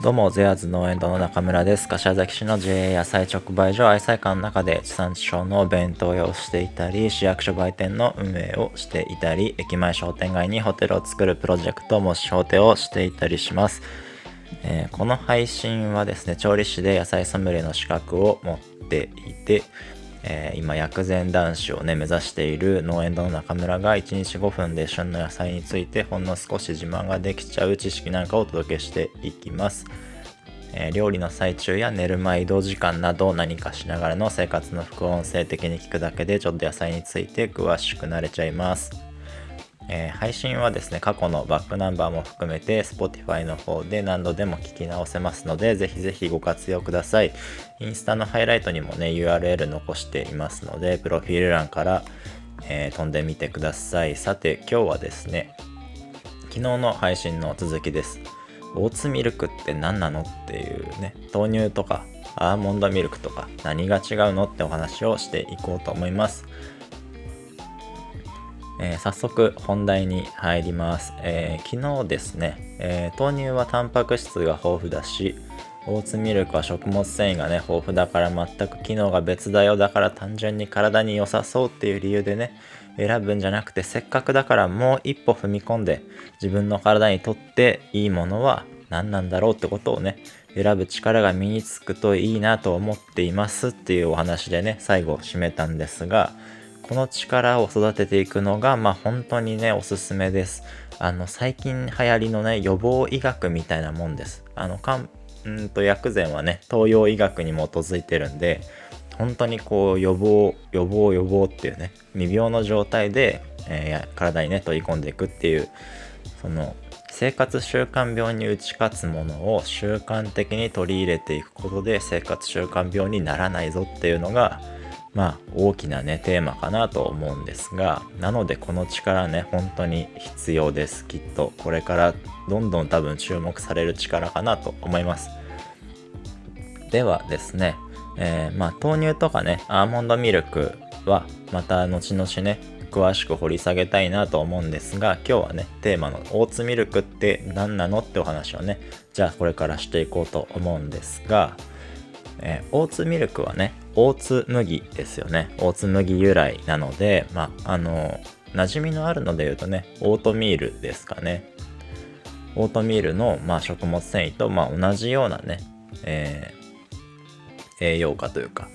どうも、ゼアーズ農園堂の中村です。柏崎市の JA 野菜直売所愛妻館の中で地産地消の弁当屋をしていたり、市役所売店の運営をしていたり、駅前商店街にホテルを作るプロジェクトもしホテをしていたりします。えー、この配信はですね、調理師で野菜ソムリエの資格を持っていて、えー、今薬膳男子をね目指している農園の中村が1日5分で旬の野菜についてほんの少し自慢ができちゃう知識なんかをお届けしていきます、えー、料理の最中や寝る前移動時間など何かしながらの生活の副音声的に聞くだけでちょっと野菜について詳しくなれちゃいます。えー、配信はですね、過去のバックナンバーも含めて Spotify の方で何度でも聞き直せますので、ぜひぜひご活用ください。インスタのハイライトにもね、URL 残していますので、プロフィール欄から、えー、飛んでみてください。さて、今日はですね、昨日の配信の続きです。オーツミルクって何なのっていうね、豆乳とかアーモンドミルクとか何が違うのってお話をしていこうと思います。えー、早速本題に入ります、えー、昨日ですね、えー、豆乳はタンパク質が豊富だしオーツミルクは食物繊維がね豊富だから全く機能が別だよ。だから単純に体に良さそうっていう理由でね選ぶんじゃなくてせっかくだからもう一歩踏み込んで自分の体にとっていいものは何なんだろうってことをね選ぶ力が身につくといいなと思っていますっていうお話でね最後締めたんですがこの力を育てていくのが、まあ本当にね、おすすめです。あの、最近流行りのね、予防医学みたいなもんです。あの、かん、んと薬膳はね、東洋医学に基づいてるんで、本当にこう予防、予防、予防っていうね、未病の状態で、えー、体にね、取り込んでいくっていう、その、生活習慣病に打ち勝つものを習慣的に取り入れていくことで生活習慣病にならないぞっていうのがまあ大きなねテーマかなと思うんですがなのでこの力ね本当に必要ですきっと。これからどんどん多分注目される力かなと思います。ではですね、えー、まあ豆乳とかねアーモンドミルクはまた後々ね詳しく掘り下げたいなと思うんですが今日はねテーマのオーツミルクって何なのってお話をねじゃあこれからしていこうと思うんですがえー、オーツミルクはね、オーツ麦ですよね。オーツ麦由来なので、まあ、あの、馴染みのあるので言うとね、オートミールですかね。オートミールの、まあ、食物繊維と、まあ、同じようなね、えー、栄養価というか。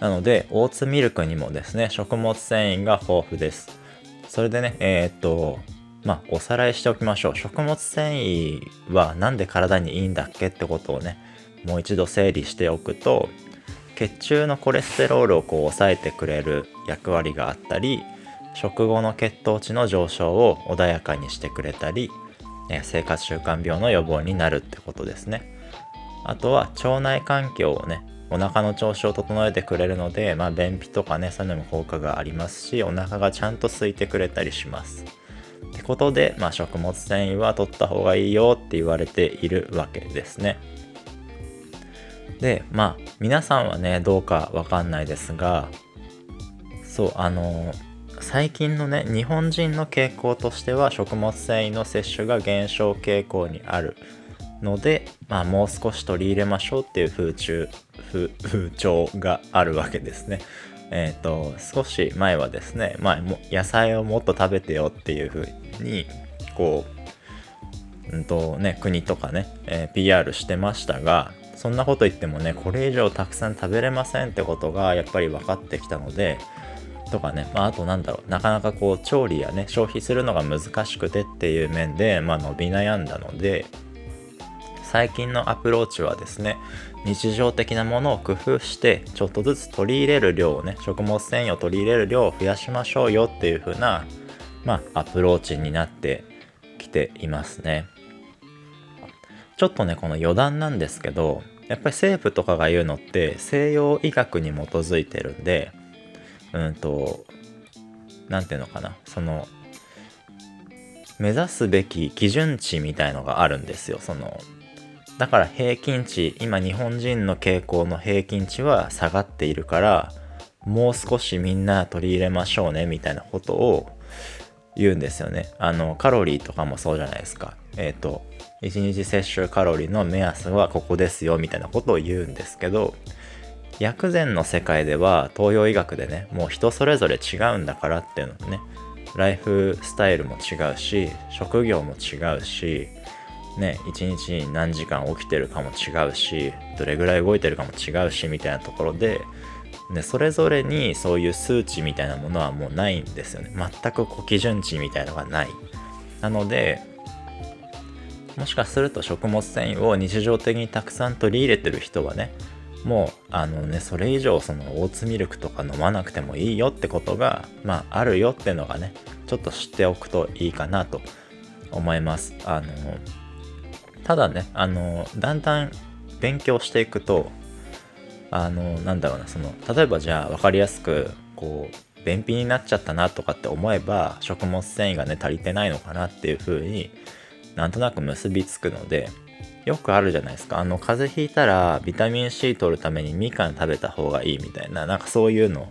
なので、オーツミルクにもですね、食物繊維が豊富です。それでね、えー、っと、まあ、おさらいしておきましょう。食物繊維はなんで体にいいんだっけってことをね、もう一度整理しておくと血中のコレステロールをこう抑えてくれる役割があったり食後の血糖値の上昇を穏やかにしてくれたり生活習慣病の予防になるってことですね。あとは腸内環境をねお腹の調子を整えてくれるので、まあ、便秘とかねそういうのも効果がありますしお腹がちゃんと空いてくれたりします。ってことで、まあ、食物繊維は取った方がいいよって言われているわけですね。でまあ皆さんはねどうかわかんないですがそうあの最近のね日本人の傾向としては食物繊維の摂取が減少傾向にあるので、まあ、もう少し取り入れましょうっていう風潮風潮があるわけですね。えっ、ー、と少し前はですね、まあ、野菜をもっと食べてよっていう風にこう、うんとね、国とかね、えー、PR してましたがそんなこと言ってもねこれ以上たくさん食べれませんってことがやっぱり分かってきたのでとかね、まあ、あとなんだろうなかなかこう調理やね消費するのが難しくてっていう面で、まあ、伸び悩んだので最近のアプローチはですね日常的なものを工夫してちょっとずつ取り入れる量をね食物繊維を取り入れる量を増やしましょうよっていう風なまあアプローチになってきていますね。ちょっとねこの余談なんですけどやっぱり政府とかが言うのって西洋医学に基づいてるんでうんと何ていうのかなその目指すべき基準値みたいのがあるんですよそのだから平均値今日本人の傾向の平均値は下がっているからもう少しみんな取り入れましょうねみたいなことを言うんですよね。あの、カロリーとかもそうじゃないですか。えっ、ー、と、1日摂取カロリーの目安はここですよみたいなことを言うんですけど、薬膳の世界では東洋医学でね、もう人それぞれ違うんだからっていうのね、ライフスタイルも違うし、職業も違うし、ね、一日に何時間起きてるかも違うし、どれぐらい動いてるかも違うしみたいなところで、でそれぞれにそういう数値みたいなものはもうないんですよね。全く基準値みたいなのがない。なのでもしかすると食物繊維を日常的にたくさん取り入れてる人はねもうあのねそれ以上そのオーツミルクとか飲まなくてもいいよってことがまああるよってのがねちょっと知っておくといいかなと思います。あのただねあのだんだん勉強していくとあのなんだろうなその例えばじゃあ分かりやすくこう便秘になっちゃったなとかって思えば食物繊維がね足りてないのかなっていう風になんとなく結びつくのでよくあるじゃないですかあの風邪ひいたらビタミン C 取るためにみかん食べた方がいいみたいななんかそういうの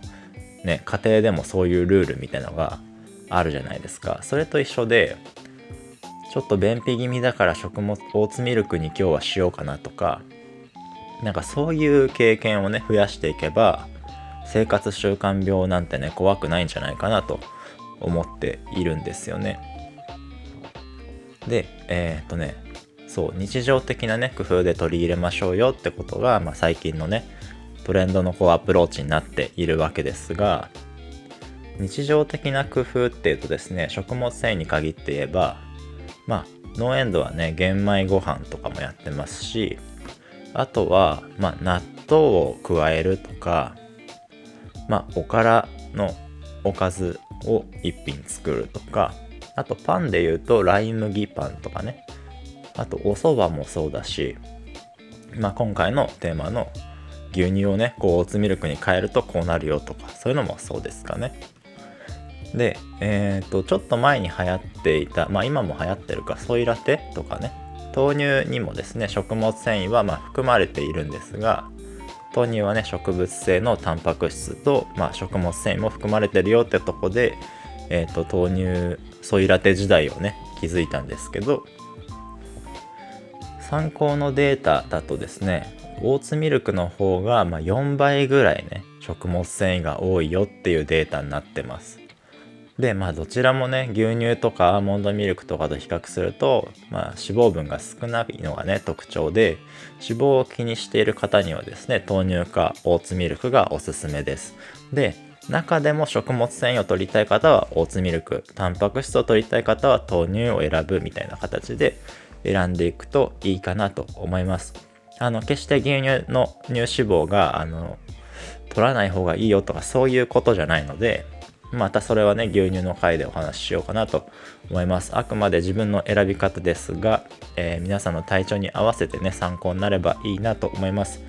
ね家庭でもそういうルールみたいのがあるじゃないですかそれと一緒でちょっと便秘気味だから食物オーツミルクに今日はしようかなとかなんかそういう経験をね増やしていけば生活習慣病なんてね怖くないんじゃないかなと思っているんですよね。でえー、っとねそう日常的なね工夫で取り入れましょうよってことが、まあ、最近のねトレンドのこうアプローチになっているわけですが日常的な工夫っていうとですね食物繊維に限って言えばまあノーエンドはね玄米ご飯とかもやってますしあとは、まあ、納豆を加えるとか、まあ、おからのおかずを一品作るとか、あとパンで言うとライ麦パンとかね。あとお蕎麦もそうだし、まあ、今回のテーマの牛乳をね、こうオーツミルクに変えるとこうなるよとか、そういうのもそうですかね。で、えっ、ー、と、ちょっと前に流行っていた、まあ今も流行ってるか、ソイラテとかね、豆乳にもですね食物繊維はま含まれているんですが豆乳はね植物性のタンパク質と、まあ、食物繊維も含まれてるよってとこで、えーと、豆乳ソイラテ時代をね気づいたんですけど参考のデータだとですねオーツミルクの方がま4倍ぐらいね食物繊維が多いよっていうデータになってます。でまあどちらもね牛乳とかアーモンドミルクとかと比較すると、まあ、脂肪分が少ないのがね特徴で脂肪を気にしている方にはですね豆乳かオーツミルクがおすすめです。で中でも食物繊維を取りたい方はオーツミルクタンパク質を取りたい方は豆乳を選ぶみたいな形で選んでいくといいかなと思いますあの決して牛乳の乳脂肪があの取らない方がいいよとかそういうことじゃないのでまたそれはね、牛乳の回でお話ししようかなと思います。あくまで自分の選び方ですが、えー、皆さんの体調に合わせてね、参考になればいいなと思います。